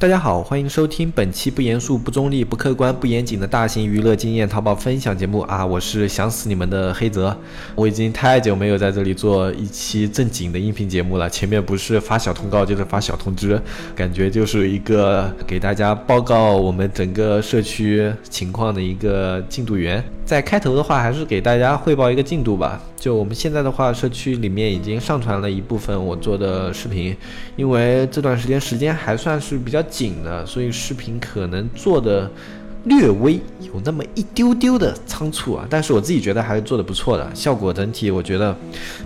大家好，欢迎收听本期不严肃、不中立、不客观、不严谨的大型娱乐经验淘宝分享节目啊！我是想死你们的黑泽，我已经太久没有在这里做一期正经的音频节目了。前面不是发小通告，就是发小通知，感觉就是一个给大家报告我们整个社区情况的一个进度员。在开头的话，还是给大家汇报一个进度吧。就我们现在的话，社区里面已经上传了一部分我做的视频，因为这段时间时间还算是比较紧的，所以视频可能做的略微有那么一丢丢的仓促啊。但是我自己觉得还是做的不错的，效果整体我觉得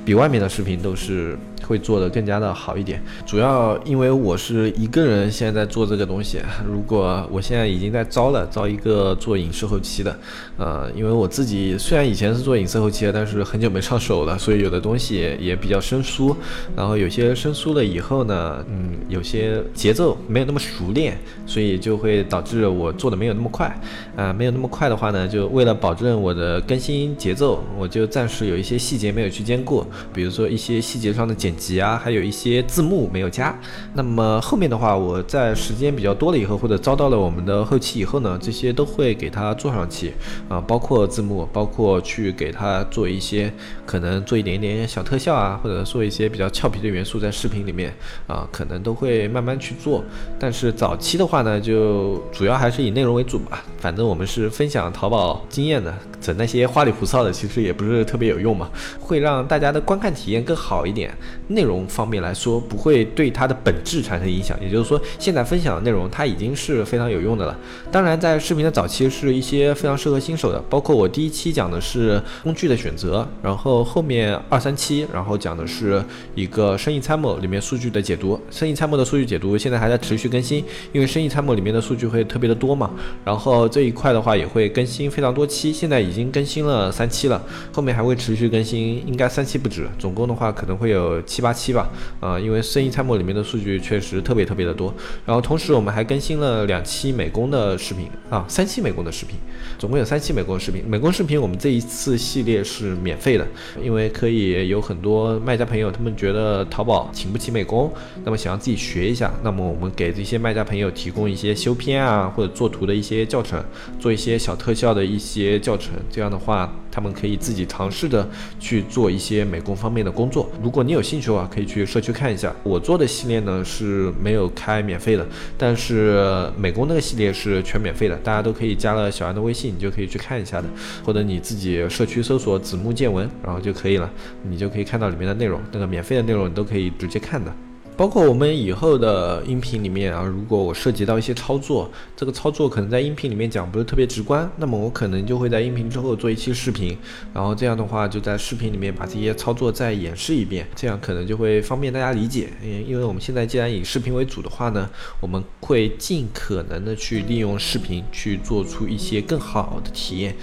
比外面的视频都是。会做的更加的好一点，主要因为我是一个人现在在做这个东西。如果我现在已经在招了，招一个做影视后期的，呃，因为我自己虽然以前是做影视后期的，但是很久没上手了，所以有的东西也比较生疏。然后有些生疏了以后呢，嗯，有些节奏没有那么熟练，所以就会导致我做的没有那么快。啊，没有那么快的话呢，就为了保证我的更新节奏，我就暂时有一些细节没有去兼顾，比如说一些细节上的剪。剪辑啊，还有一些字幕没有加。那么后面的话，我在时间比较多了以后，或者遭到了我们的后期以后呢，这些都会给它做上去啊，包括字幕，包括去给它做一些可能做一点点小特效啊，或者做一些比较俏皮的元素在视频里面啊，可能都会慢慢去做。但是早期的话呢，就主要还是以内容为主吧。反正我们是分享淘宝经验的，整那些花里胡哨的，其实也不是特别有用嘛，会让大家的观看体验更好一点。内容方面来说，不会对它的本质产生影响。也就是说，现在分享的内容它已经是非常有用的了。当然，在视频的早期是一些非常适合新手的，包括我第一期讲的是工具的选择，然后后面二三期，然后讲的是一个生意参谋里面数据的解读。生意参谋的数据解读现在还在持续更新，因为生意参谋里面的数据会特别的多嘛。然后这一块的话也会更新非常多期，现在已经更新了三期了，后面还会持续更新，应该三期不止，总共的话可能会有。七八期吧，啊，因为生意参谋里面的数据确实特别特别的多。然后同时我们还更新了两期美工的视频啊，三期美工的视频，总共有三期美工的视频。美工视频我们这一次系列是免费的，因为可以有很多卖家朋友他们觉得淘宝请不起美工，那么想要自己学一下，那么我们给这些卖家朋友提供一些修片啊或者做图的一些教程，做一些小特效的一些教程，这样的话他们可以自己尝试的去做一些美工方面的工作。如果你有兴趣。啊，可以去社区看一下。我做的系列呢是没有开免费的，但是美工那个系列是全免费的，大家都可以加了小安的微信，你就可以去看一下的。或者你自己社区搜索“子木见闻”，然后就可以了，你就可以看到里面的内容。那个免费的内容你都可以直接看的。包括我们以后的音频里面啊，如果我涉及到一些操作，这个操作可能在音频里面讲不是特别直观，那么我可能就会在音频之后做一期视频，然后这样的话就在视频里面把这些操作再演示一遍，这样可能就会方便大家理解。因因为我们现在既然以视频为主的话呢，我们会尽可能的去利用视频去做出一些更好的体验。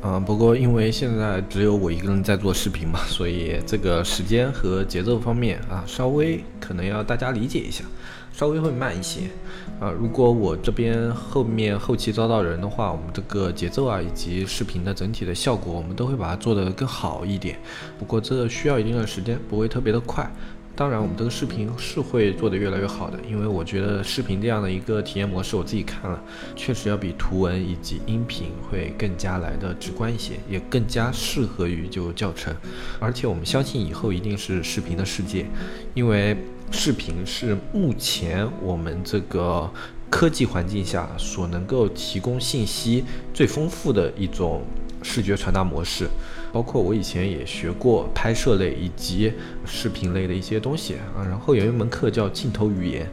嗯，不过因为现在只有我一个人在做视频嘛，所以这个时间和节奏方面啊，稍微可能要大家理解一下，稍微会慢一些。啊，如果我这边后面后期招到人的话，我们这个节奏啊，以及视频的整体的效果，我们都会把它做得更好一点。不过这需要一定的时间，不会特别的快。当然，我们这个视频是会做得越来越好的，因为我觉得视频这样的一个体验模式，我自己看了，确实要比图文以及音频会更加来的直观一些，也更加适合于就教程。而且我们相信以后一定是视频的世界，因为视频是目前我们这个科技环境下所能够提供信息最丰富的一种。视觉传达模式，包括我以前也学过拍摄类以及视频类的一些东西啊。然后有一门课叫镜头语言，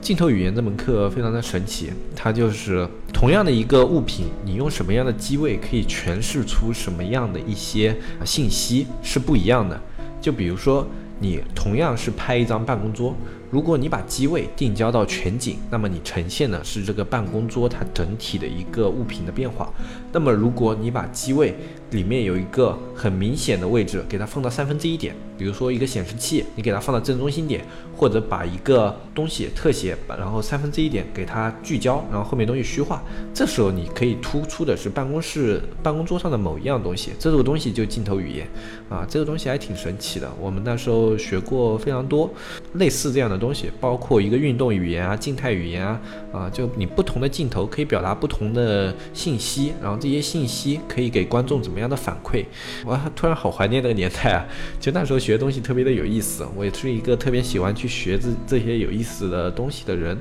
镜头语言这门课非常的神奇，它就是同样的一个物品，你用什么样的机位可以诠释出什么样的一些信息是不一样的。就比如说，你同样是拍一张办公桌，如果你把机位定焦到全景，那么你呈现的是这个办公桌它整体的一个物品的变化。那么如果你把机位里面有一个很明显的位置，给它放到三分之一点，比如说一个显示器，你给它放到正中心点，或者把一个东西特写，然后三分之一点给它聚焦，然后后面东西虚化，这时候你可以突出的是办公室办公桌上的某一样东西，这个东西就镜头语言啊，这个东西还挺神奇的。我们那时候学过非常多类似这样的东西，包括一个运动语言啊、静态语言啊，啊，就你不同的镜头可以表达不同的信息，然后这些信息可以给观众怎么样的反馈。哇突然好怀念那个年代啊，就那时候学东西特别的有意思。我也是一个特别喜欢去学这这些有意思的东西的人。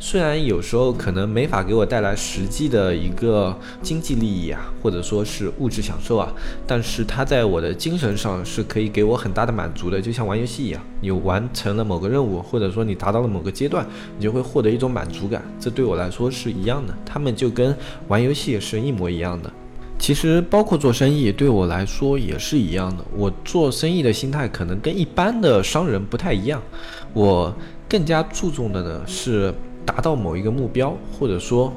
虽然有时候可能没法给我带来实际的一个经济利益啊，或者说是物质享受啊，但是它在我的精神上是可以给我很大的满足的。就像玩游戏一样，你完成了某个任务，或者说你达到了某个阶段，你就会获得一种满足感。这对我来说是一样的，他们就跟玩游戏是一模一样的。其实包括做生意，对我来说也是一样的。我做生意的心态可能跟一般的商人不太一样，我更加注重的呢是。达到某一个目标，或者说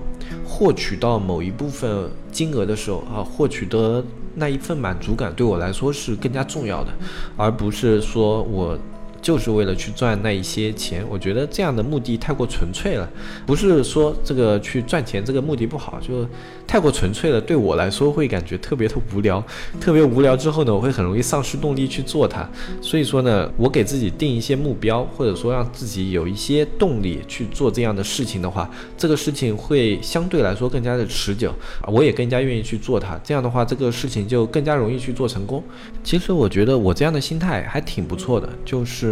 获取到某一部分金额的时候啊，获取的那一份满足感对我来说是更加重要的，而不是说我。就是为了去赚那一些钱，我觉得这样的目的太过纯粹了。不是说这个去赚钱这个目的不好，就太过纯粹了。对我来说会感觉特别的无聊，特别无聊之后呢，我会很容易丧失动力去做它。所以说呢，我给自己定一些目标，或者说让自己有一些动力去做这样的事情的话，这个事情会相对来说更加的持久，我也更加愿意去做它。这样的话，这个事情就更加容易去做成功。其实我觉得我这样的心态还挺不错的，就是。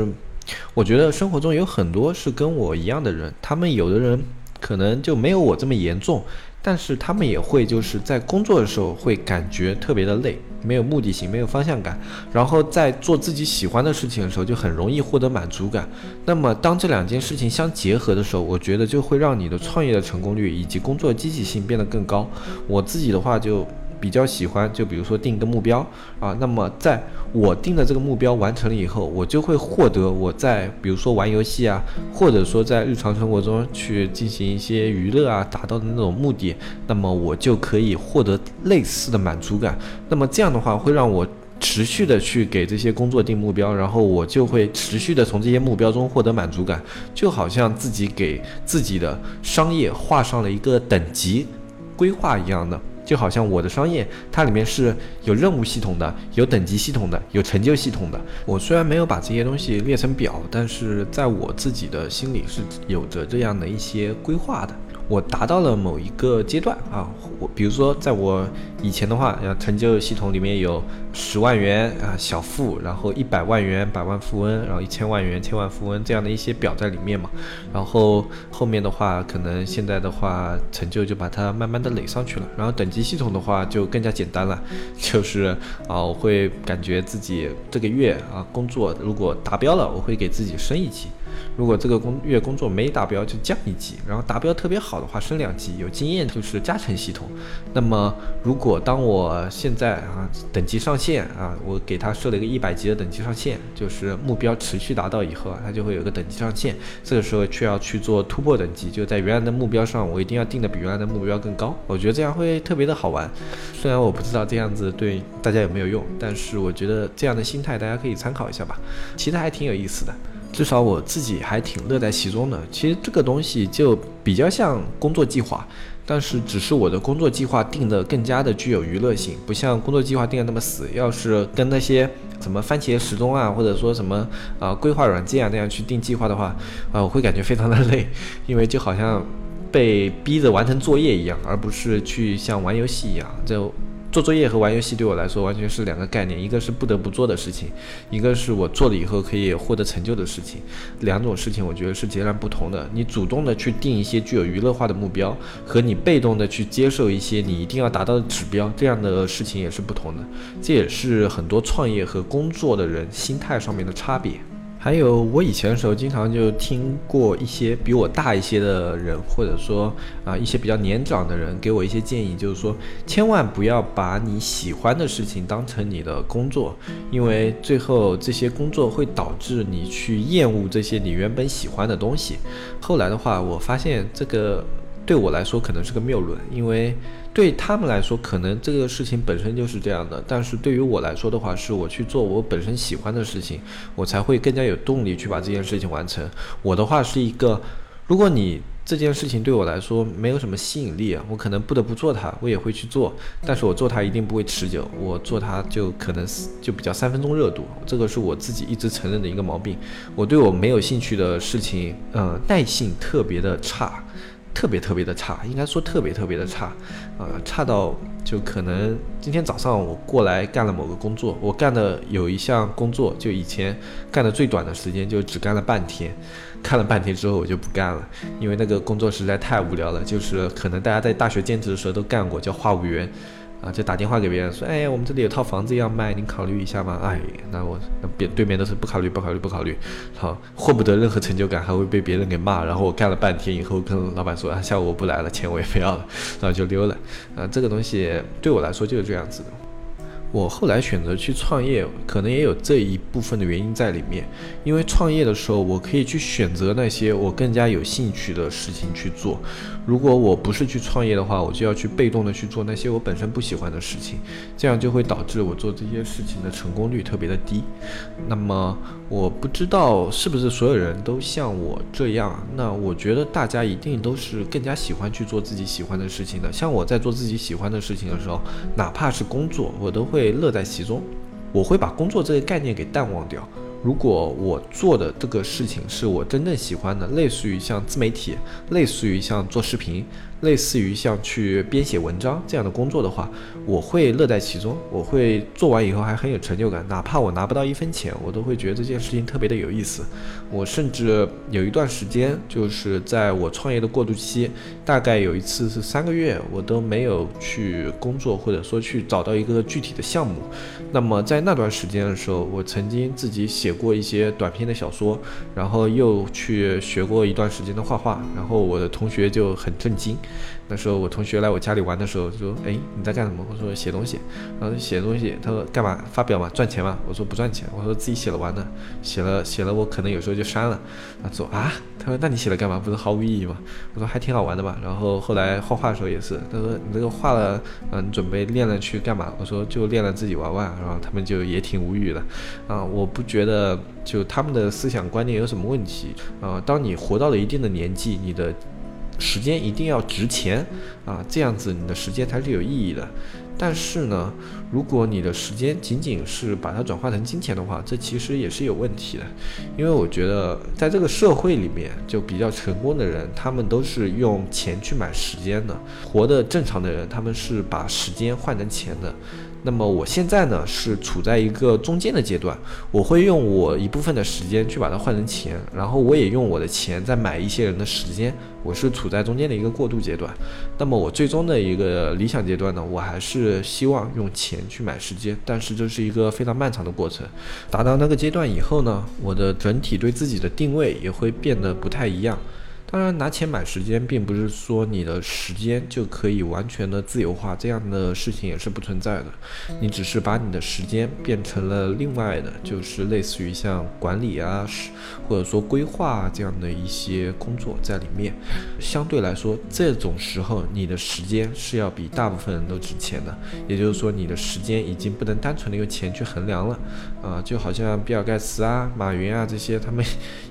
我觉得生活中有很多是跟我一样的人，他们有的人可能就没有我这么严重，但是他们也会就是在工作的时候会感觉特别的累，没有目的性，没有方向感，然后在做自己喜欢的事情的时候就很容易获得满足感。那么当这两件事情相结合的时候，我觉得就会让你的创业的成功率以及工作积极性变得更高。我自己的话就。比较喜欢，就比如说定一个目标啊，那么在我定的这个目标完成了以后，我就会获得我在比如说玩游戏啊，或者说在日常生活中去进行一些娱乐啊，达到的那种目的，那么我就可以获得类似的满足感。那么这样的话，会让我持续的去给这些工作定目标，然后我就会持续的从这些目标中获得满足感，就好像自己给自己的商业画上了一个等级规划一样的。就好像我的商业，它里面是有任务系统的，有等级系统的，有成就系统的。我虽然没有把这些东西列成表，但是在我自己的心里是有着这样的一些规划的。我达到了某一个阶段啊，我比如说在我以前的话，要，成就系统里面有十万元啊小富，然后一百万元百万富翁，然后一千万元千万富翁这样的一些表在里面嘛。然后后面的话，可能现在的话成就就把它慢慢的垒上去了。然后等级系统的话就更加简单了，就是啊，我会感觉自己这个月啊工作如果达标了，我会给自己升一级。如果这个工月工作没达标，就降一级；然后达标特别好的话，升两级。有经验就是加成系统。那么，如果当我现在啊等级上限啊，我给他设了一个一百级的等级上限，就是目标持续达到以后啊，它就会有个等级上限。这个时候却要去做突破等级，就在原来的目标上，我一定要定的比原来的目标更高。我觉得这样会特别的好玩。虽然我不知道这样子对大家有没有用，但是我觉得这样的心态大家可以参考一下吧。其实还挺有意思的。至少我自己还挺乐在其中的。其实这个东西就比较像工作计划，但是只是我的工作计划定的更加的具有娱乐性，不像工作计划定的那么死。要是跟那些什么番茄时钟啊，或者说什么啊规划软件啊那样去定计划的话，啊，我会感觉非常的累，因为就好像被逼着完成作业一样，而不是去像玩游戏一样就。做作业和玩游戏对我来说完全是两个概念，一个是不得不做的事情，一个是我做了以后可以获得成就的事情。两种事情我觉得是截然不同的。你主动的去定一些具有娱乐化的目标，和你被动的去接受一些你一定要达到的指标，这样的事情也是不同的。这也是很多创业和工作的人心态上面的差别。还有，我以前的时候经常就听过一些比我大一些的人，或者说啊一些比较年长的人给我一些建议，就是说千万不要把你喜欢的事情当成你的工作，因为最后这些工作会导致你去厌恶这些你原本喜欢的东西。后来的话，我发现这个对我来说可能是个谬论，因为。对他们来说，可能这个事情本身就是这样的，但是对于我来说的话，是我去做我本身喜欢的事情，我才会更加有动力去把这件事情完成。我的话是一个，如果你这件事情对我来说没有什么吸引力啊，我可能不得不做它，我也会去做，但是我做它一定不会持久，我做它就可能就比较三分钟热度，这个是我自己一直承认的一个毛病。我对我没有兴趣的事情，呃，耐性特别的差。特别特别的差，应该说特别特别的差，呃，差到就可能今天早上我过来干了某个工作，我干的有一项工作，就以前干的最短的时间就只干了半天，干了半天之后我就不干了，因为那个工作实在太无聊了，就是可能大家在大学兼职的时候都干过，叫话务员。啊，就打电话给别人说，哎，我们这里有套房子要卖，您考虑一下吗？哎，那我那别对面都是不考虑，不考虑，不考虑，好，获不得任何成就感，还会被别人给骂。然后我干了半天以后，跟老板说，啊，下午我不来了，钱我也不要了，然后就溜了。啊，这个东西对我来说就是这样子的。我后来选择去创业，可能也有这一部分的原因在里面。因为创业的时候，我可以去选择那些我更加有兴趣的事情去做。如果我不是去创业的话，我就要去被动的去做那些我本身不喜欢的事情，这样就会导致我做这些事情的成功率特别的低。那么我不知道是不是所有人都像我这样？那我觉得大家一定都是更加喜欢去做自己喜欢的事情的。像我在做自己喜欢的事情的时候，哪怕是工作，我都会乐在其中。我会把工作这个概念给淡忘掉。如果我做的这个事情是我真正喜欢的，类似于像自媒体，类似于像做视频。类似于像去编写文章这样的工作的话，我会乐在其中，我会做完以后还很有成就感，哪怕我拿不到一分钱，我都会觉得这件事情特别的有意思。我甚至有一段时间，就是在我创业的过渡期，大概有一次是三个月，我都没有去工作，或者说去找到一个具体的项目。那么在那段时间的时候，我曾经自己写过一些短篇的小说，然后又去学过一段时间的画画，然后我的同学就很震惊。那时候我同学来我家里玩的时候说：“哎，你在干什么？”我说：“写东西。”然后写东西，他说：“干嘛？发表嘛？赚钱嘛？”我说：“不赚钱。”我说：“自己写了玩的，写了写了，我可能有时候就删了。”他说：“啊？”他说：“那你写了干嘛？不是毫无意义吗？”我说：“还挺好玩的吧。”然后后来画画的时候也是，他说：“你这个画了，嗯，你准备练了去干嘛？”我说：“就练了自己玩玩。”然后他们就也挺无语的。啊，我不觉得就他们的思想观念有什么问题啊。当你活到了一定的年纪，你的。时间一定要值钱啊，这样子你的时间才是有意义的。但是呢，如果你的时间仅仅是把它转化成金钱的话，这其实也是有问题的。因为我觉得在这个社会里面，就比较成功的人，他们都是用钱去买时间的。活得正常的人，他们是把时间换成钱的。那么我现在呢是处在一个中间的阶段，我会用我一部分的时间去把它换成钱，然后我也用我的钱再买一些人的时间，我是处在中间的一个过渡阶段。那么我最终的一个理想阶段呢，我还是希望用钱去买时间，但是这是一个非常漫长的过程。达到那个阶段以后呢，我的整体对自己的定位也会变得不太一样。当然，拿钱买时间，并不是说你的时间就可以完全的自由化，这样的事情也是不存在的。你只是把你的时间变成了另外的，就是类似于像管理啊，或者说规划这样的一些工作在里面。相对来说，这种时候你的时间是要比大部分人都值钱的。也就是说，你的时间已经不能单纯的用钱去衡量了。啊，就好像比尔盖茨啊、马云啊这些，他们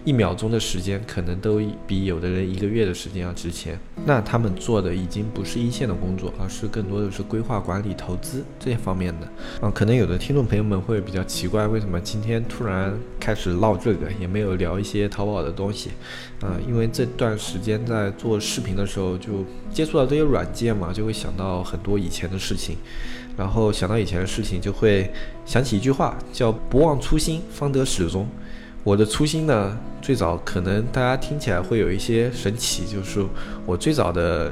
一秒钟的时间可能都比有的。人一个月的时间要值钱，那他们做的已经不是一线的工作，而是更多的是规划、管理、投资这些方面的。啊，可能有的听众朋友们会比较奇怪，为什么今天突然开始唠这个，也没有聊一些淘宝的东西？啊，因为这段时间在做视频的时候，就接触到这些软件嘛，就会想到很多以前的事情，然后想到以前的事情，就会想起一句话，叫“不忘初心，方得始终”。我的初心呢，最早可能大家听起来会有一些神奇，就是我最早的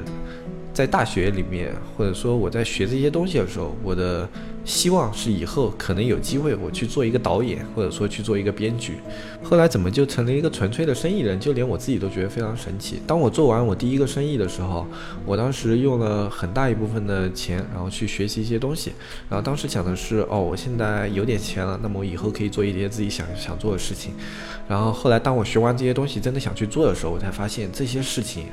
在大学里面，或者说我在学这些东西的时候，我的希望是以后可能有机会我去做一个导演，或者说去做一个编剧。后来怎么就成了一个纯粹的生意人？就连我自己都觉得非常神奇。当我做完我第一个生意的时候，我当时用了很大一部分的钱，然后去学习一些东西。然后当时想的是，哦，我现在有点钱了，那么我以后可以做一些自己想想做的事情。然后后来当我学完这些东西，真的想去做的时候，我才发现这些事情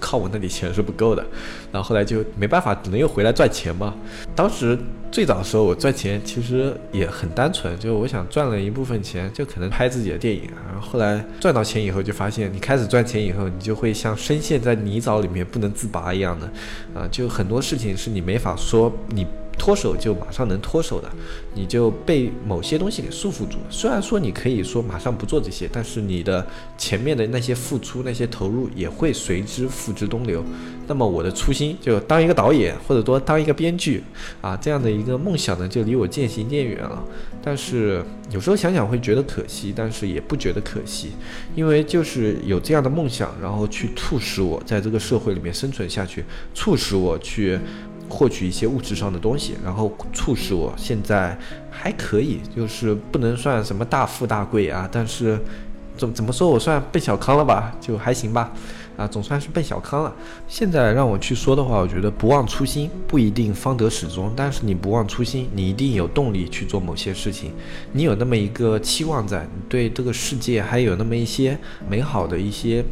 靠我那里钱是不够的。然后后来就没办法，只能又回来赚钱嘛。当时。最早的时候，我赚钱其实也很单纯，就是我想赚了一部分钱，就可能拍自己的电影。然后后来赚到钱以后，就发现你开始赚钱以后，你就会像深陷在泥沼里面不能自拔一样的，啊，就很多事情是你没法说你。脱手就马上能脱手的，你就被某些东西给束缚住了。虽然说你可以说马上不做这些，但是你的前面的那些付出、那些投入也会随之付之东流。那么我的初心就当一个导演，或者说当一个编剧啊，这样的一个梦想呢，就离我渐行渐远了。但是有时候想想会觉得可惜，但是也不觉得可惜，因为就是有这样的梦想，然后去促使我在这个社会里面生存下去，促使我去。获取一些物质上的东西，然后促使我现在还可以，就是不能算什么大富大贵啊，但是怎怎么说我算奔小康了吧，就还行吧，啊，总算是奔小康了。现在让我去说的话，我觉得不忘初心不一定方得始终，但是你不忘初心，你一定有动力去做某些事情，你有那么一个期望在，你对这个世界还有那么一些美好的一些。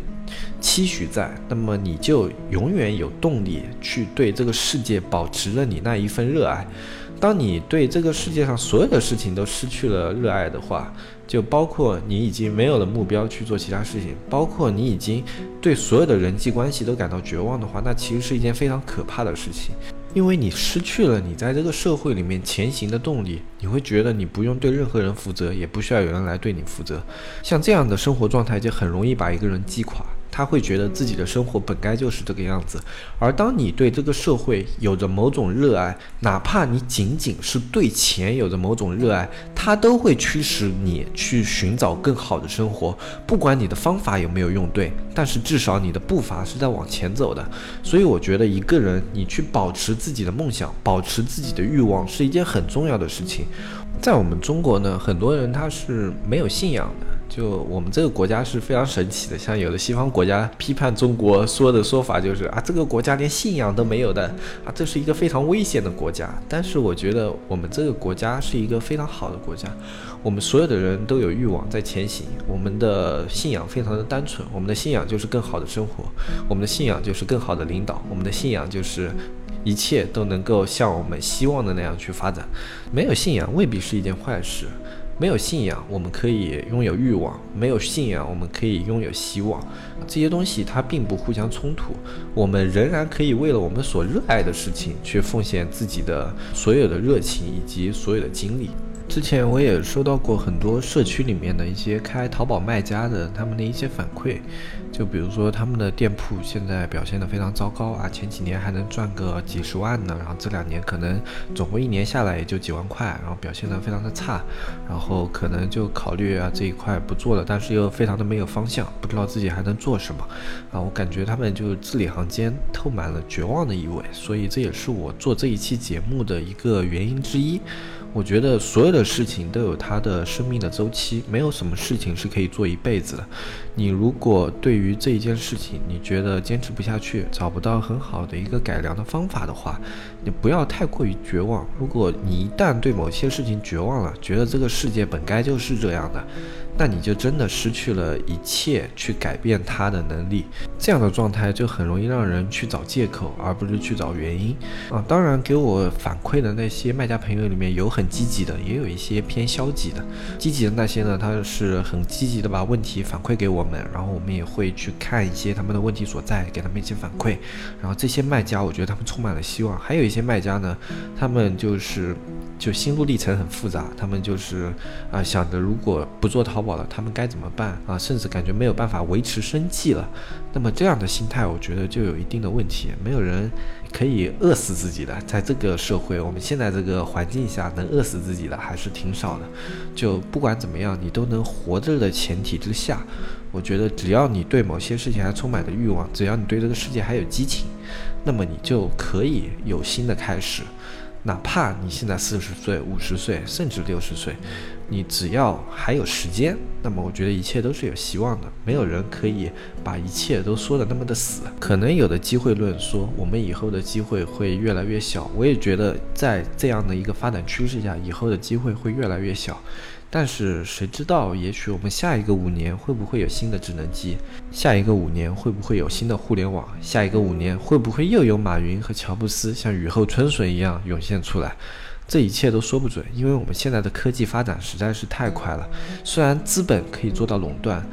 期许在，那么你就永远有动力去对这个世界保持着你那一份热爱。当你对这个世界上所有的事情都失去了热爱的话，就包括你已经没有了目标去做其他事情，包括你已经对所有的人际关系都感到绝望的话，那其实是一件非常可怕的事情，因为你失去了你在这个社会里面前行的动力，你会觉得你不用对任何人负责，也不需要有人来对你负责。像这样的生活状态，就很容易把一个人击垮。他会觉得自己的生活本该就是这个样子，而当你对这个社会有着某种热爱，哪怕你仅仅是对钱有着某种热爱，它都会驱使你去寻找更好的生活。不管你的方法有没有用对，但是至少你的步伐是在往前走的。所以我觉得一个人你去保持自己的梦想，保持自己的欲望是一件很重要的事情。在我们中国呢，很多人他是没有信仰的。就我们这个国家是非常神奇的，像有的西方国家批判中国说的说法就是啊，这个国家连信仰都没有的啊，这是一个非常危险的国家。但是我觉得我们这个国家是一个非常好的国家，我们所有的人都有欲望在前行，我们的信仰非常的单纯，我们的信仰就是更好的生活，我们的信仰就是更好的领导，我们的信仰就是一切都能够像我们希望的那样去发展。没有信仰未必是一件坏事。没有信仰，我们可以拥有欲望；没有信仰，我们可以拥有希望。这些东西它并不互相冲突，我们仍然可以为了我们所热爱的事情去奉献自己的所有的热情以及所有的精力。之前我也收到过很多社区里面的一些开淘宝卖家的他们的一些反馈，就比如说他们的店铺现在表现的非常糟糕啊，前几年还能赚个几十万呢，然后这两年可能总共一年下来也就几万块，然后表现的非常的差，然后可能就考虑啊这一块不做了，但是又非常的没有方向，不知道自己还能做什么啊，我感觉他们就字里行间透满了绝望的意味，所以这也是我做这一期节目的一个原因之一。我觉得所有的事情都有它的生命的周期，没有什么事情是可以做一辈子的。你如果对于这一件事情，你觉得坚持不下去，找不到很好的一个改良的方法的话，你不要太过于绝望。如果你一旦对某些事情绝望了，觉得这个世界本该就是这样的。那你就真的失去了一切去改变它的能力，这样的状态就很容易让人去找借口，而不是去找原因啊。当然，给我反馈的那些卖家朋友里面有很积极的，也有一些偏消极的。积极的那些呢，他是很积极的把问题反馈给我们，然后我们也会去看一些他们的问题所在，给他们一些反馈。然后这些卖家，我觉得他们充满了希望。还有一些卖家呢，他们就是就心路历程很复杂，他们就是啊想着如果不做淘宝。了，他们该怎么办啊？甚至感觉没有办法维持生计了。那么这样的心态，我觉得就有一定的问题。没有人可以饿死自己的，在这个社会，我们现在这个环境下，能饿死自己的还是挺少的。就不管怎么样，你都能活着的前提之下，我觉得只要你对某些事情还充满着欲望，只要你对这个世界还有激情，那么你就可以有新的开始。哪怕你现在四十岁、五十岁，甚至六十岁，你只要还有时间，那么我觉得一切都是有希望的。没有人可以把一切都说的那么的死。可能有的机会论说，我们以后的机会会越来越小。我也觉得在这样的一个发展趋势下，以后的机会会越来越小。但是谁知道？也许我们下一个五年会不会有新的智能机？下一个五年会不会有新的互联网？下一个五年会不会又有马云和乔布斯像雨后春笋一样涌现出来？这一切都说不准，因为我们现在的科技发展实在是太快了。虽然资本可以做到垄断，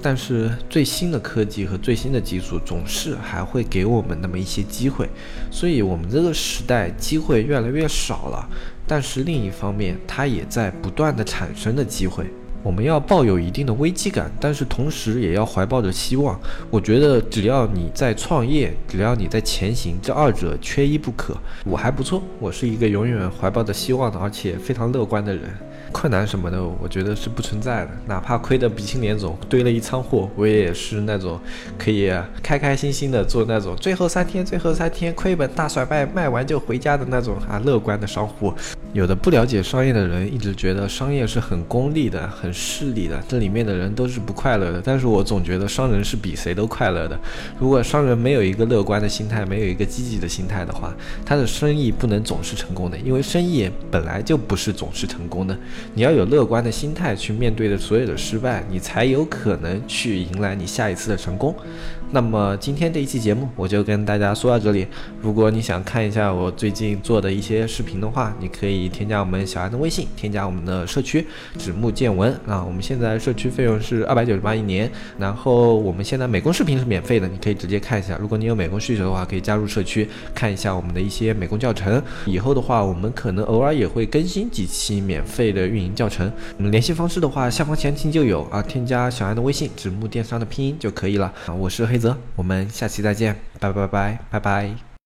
但是最新的科技和最新的技术总是还会给我们那么一些机会。所以，我们这个时代机会越来越少了。但是另一方面，它也在不断的产生的机会。我们要抱有一定的危机感，但是同时也要怀抱着希望。我觉得只要你在创业，只要你在前行，这二者缺一不可。我还不错，我是一个永远怀抱着希望的，而且非常乐观的人。困难什么的，我觉得是不存在的。哪怕亏得鼻青脸肿，堆了一仓货，我也是那种可以开开心心的做那种最后三天、最后三天亏本大甩卖，卖完就回家的那种啊乐观的商户。有的不了解商业的人一直觉得商业是很功利的、很势利的，这里面的人都是不快乐的。但是我总觉得商人是比谁都快乐的。如果商人没有一个乐观的心态，没有一个积极的心态的话，他的生意不能总是成功的，因为生意本来就不是总是成功的。你要有乐观的心态去面对的所有的失败，你才有可能去迎来你下一次的成功。那么今天这一期节目我就跟大家说到这里。如果你想看一下我最近做的一些视频的话，你可以添加我们小安的微信，添加我们的社区指木见闻啊。我们现在社区费用是二百九十八一年，然后我们现在美工视频是免费的，你可以直接看一下。如果你有美工需求的话，可以加入社区看一下我们的一些美工教程。以后的话，我们可能偶尔也会更新几期免费的运营教程。我们联系方式的话，下方详情就有啊，添加小安的微信指木电商的拼音就可以了啊。我是黑。泽，我们下期再见，拜拜拜拜拜拜。